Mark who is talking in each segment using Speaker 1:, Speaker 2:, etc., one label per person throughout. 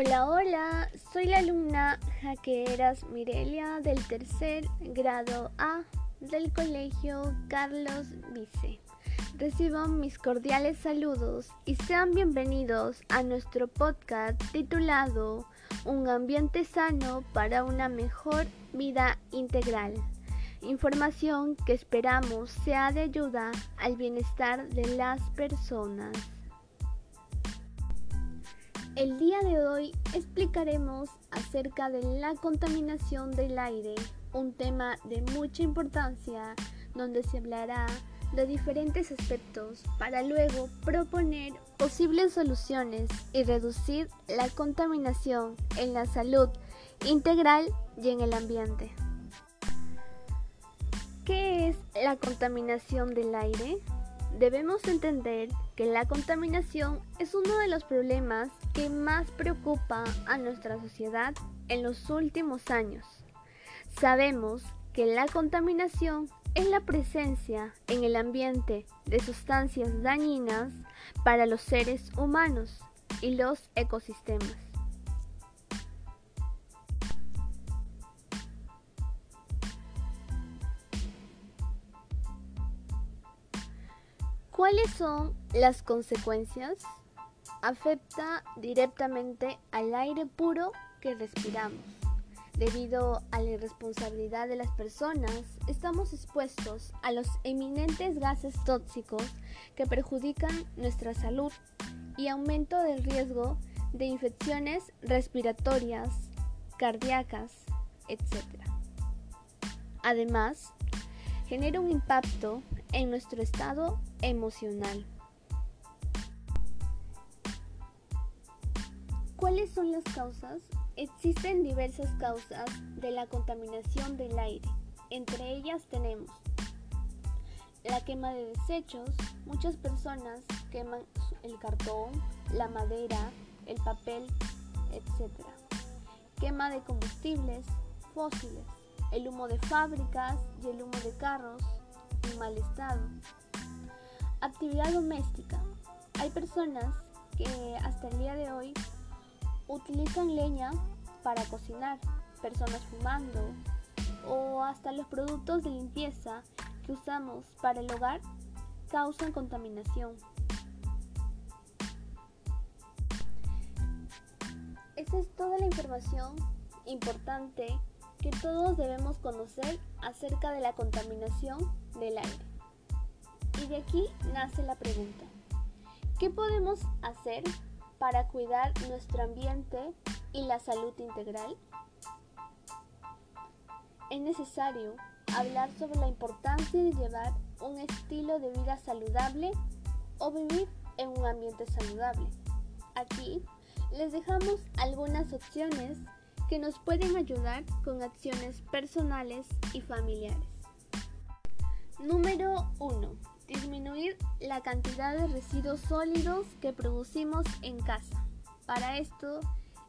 Speaker 1: Hola, hola, soy la alumna Jaqueras Mirelia del tercer grado A del Colegio Carlos Vice. Reciban mis cordiales saludos y sean bienvenidos a nuestro podcast titulado Un ambiente sano para una mejor vida integral. Información que esperamos sea de ayuda al bienestar de las personas. El día de hoy explicaremos acerca de la contaminación del aire, un tema de mucha importancia donde se hablará de diferentes aspectos para luego proponer posibles soluciones y reducir la contaminación en la salud integral y en el ambiente. ¿Qué es la contaminación del aire? Debemos entender que la contaminación es uno de los problemas que más preocupa a nuestra sociedad en los últimos años. Sabemos que la contaminación es la presencia en el ambiente de sustancias dañinas para los seres humanos y los ecosistemas. ¿Cuáles son las consecuencias? Afecta directamente al aire puro que respiramos. Debido a la irresponsabilidad de las personas, estamos expuestos a los eminentes gases tóxicos que perjudican nuestra salud y aumento del riesgo de infecciones respiratorias, cardíacas, etc. Además, genera un impacto en nuestro estado emocional. ¿Cuáles son las causas? Existen diversas causas de la contaminación del aire. Entre ellas tenemos la quema de desechos. Muchas personas queman el cartón, la madera, el papel, etc. Quema de combustibles fósiles, el humo de fábricas y el humo de carros en mal estado. Actividad doméstica. Hay personas que hasta el día de hoy utilizan leña para cocinar, personas fumando o hasta los productos de limpieza que usamos para el hogar causan contaminación. Esta es toda la información importante que todos debemos conocer acerca de la contaminación del aire. Y de aquí nace la pregunta, ¿qué podemos hacer para cuidar nuestro ambiente y la salud integral? Es necesario hablar sobre la importancia de llevar un estilo de vida saludable o vivir en un ambiente saludable. Aquí les dejamos algunas opciones que nos pueden ayudar con acciones personales y familiares. Número 1 disminuir la cantidad de residuos sólidos que producimos en casa. Para esto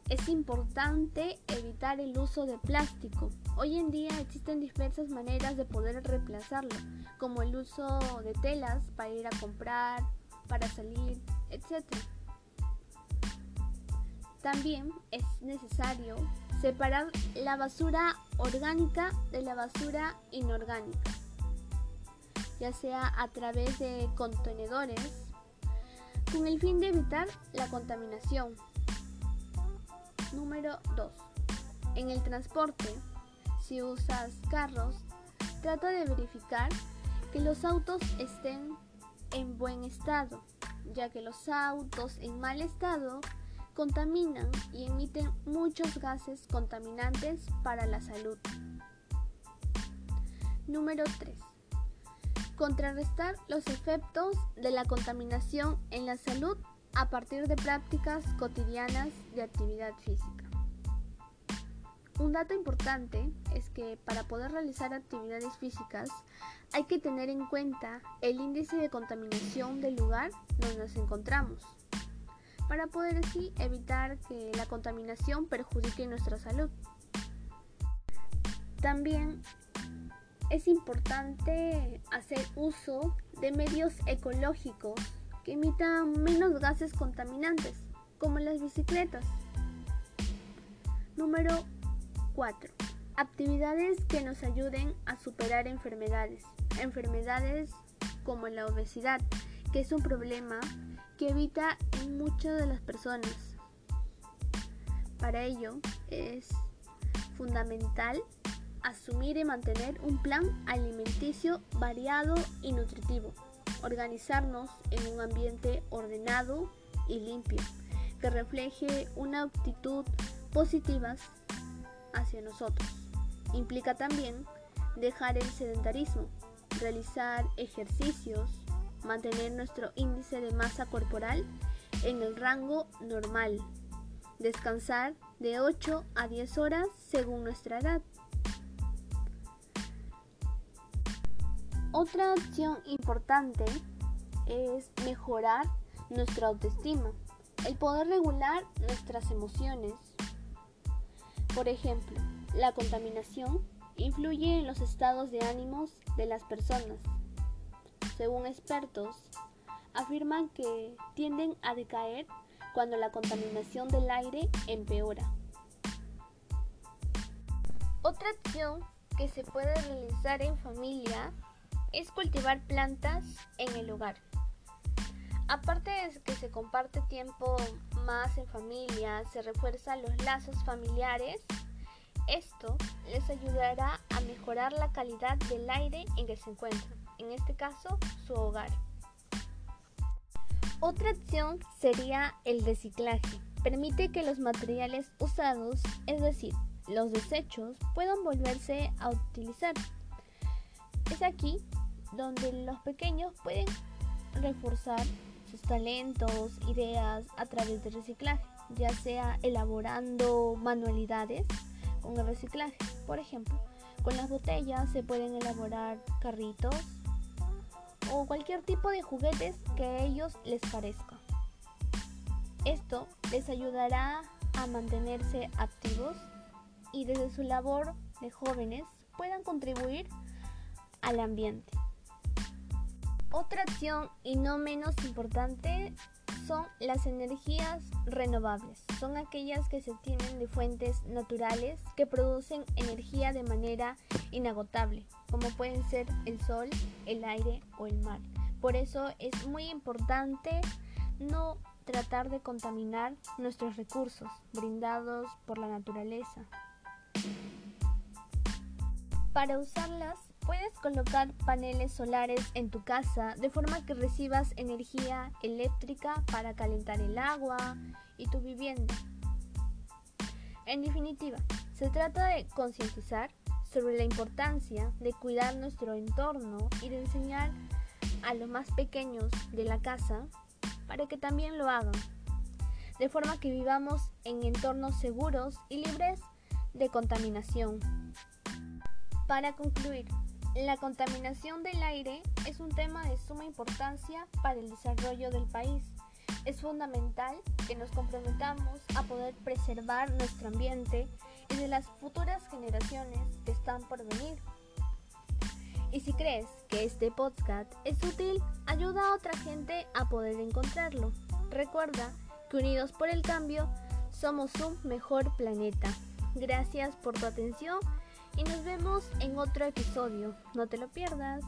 Speaker 1: es importante evitar el uso de plástico. Hoy en día existen diversas maneras de poder reemplazarlo, como el uso de telas para ir a comprar, para salir, etc. También es necesario separar la basura orgánica de la basura inorgánica ya sea a través de contenedores, con el fin de evitar la contaminación. Número 2. En el transporte, si usas carros, trata de verificar que los autos estén en buen estado, ya que los autos en mal estado contaminan y emiten muchos gases contaminantes para la salud. Número 3 contrarrestar los efectos de la contaminación en la salud a partir de prácticas cotidianas de actividad física. Un dato importante es que para poder realizar actividades físicas hay que tener en cuenta el índice de contaminación del lugar donde nos encontramos, para poder así evitar que la contaminación perjudique nuestra salud. También es importante hacer uso de medios ecológicos que emitan menos gases contaminantes, como las bicicletas. Número 4. Actividades que nos ayuden a superar enfermedades. Enfermedades como la obesidad, que es un problema que evita en muchas de las personas. Para ello es fundamental asumir y mantener un plan alimenticio variado y nutritivo. Organizarnos en un ambiente ordenado y limpio que refleje una actitud positiva hacia nosotros. Implica también dejar el sedentarismo, realizar ejercicios, mantener nuestro índice de masa corporal en el rango normal, descansar de 8 a 10 horas según nuestra edad. Otra acción importante es mejorar nuestra autoestima, el poder regular nuestras emociones. Por ejemplo, la contaminación influye en los estados de ánimos de las personas. Según expertos, afirman que tienden a decaer cuando la contaminación del aire empeora. Otra acción que se puede realizar en familia es cultivar plantas en el hogar. Aparte de que se comparte tiempo más en familia, se refuerzan los lazos familiares, esto les ayudará a mejorar la calidad del aire en que se encuentran, en este caso su hogar. Otra acción sería el reciclaje. Permite que los materiales usados, es decir, los desechos, puedan volverse a utilizar. Es aquí donde los pequeños pueden reforzar sus talentos, ideas a través del reciclaje, ya sea elaborando manualidades con el reciclaje. Por ejemplo, con las botellas se pueden elaborar carritos o cualquier tipo de juguetes que a ellos les parezca. Esto les ayudará a mantenerse activos y desde su labor de jóvenes puedan contribuir al ambiente. Otra acción y no menos importante son las energías renovables. Son aquellas que se obtienen de fuentes naturales que producen energía de manera inagotable, como pueden ser el sol, el aire o el mar. Por eso es muy importante no tratar de contaminar nuestros recursos brindados por la naturaleza. Para usarlas Puedes colocar paneles solares en tu casa de forma que recibas energía eléctrica para calentar el agua y tu vivienda. En definitiva, se trata de concientizar sobre la importancia de cuidar nuestro entorno y de enseñar a los más pequeños de la casa para que también lo hagan, de forma que vivamos en entornos seguros y libres de contaminación. Para concluir, la contaminación del aire es un tema de suma importancia para el desarrollo del país. Es fundamental que nos comprometamos a poder preservar nuestro ambiente y de las futuras generaciones que están por venir. Y si crees que este podcast es útil, ayuda a otra gente a poder encontrarlo. Recuerda que unidos por el cambio somos un mejor planeta. Gracias por tu atención y nos vemos en otro episodio. No te lo pierdas.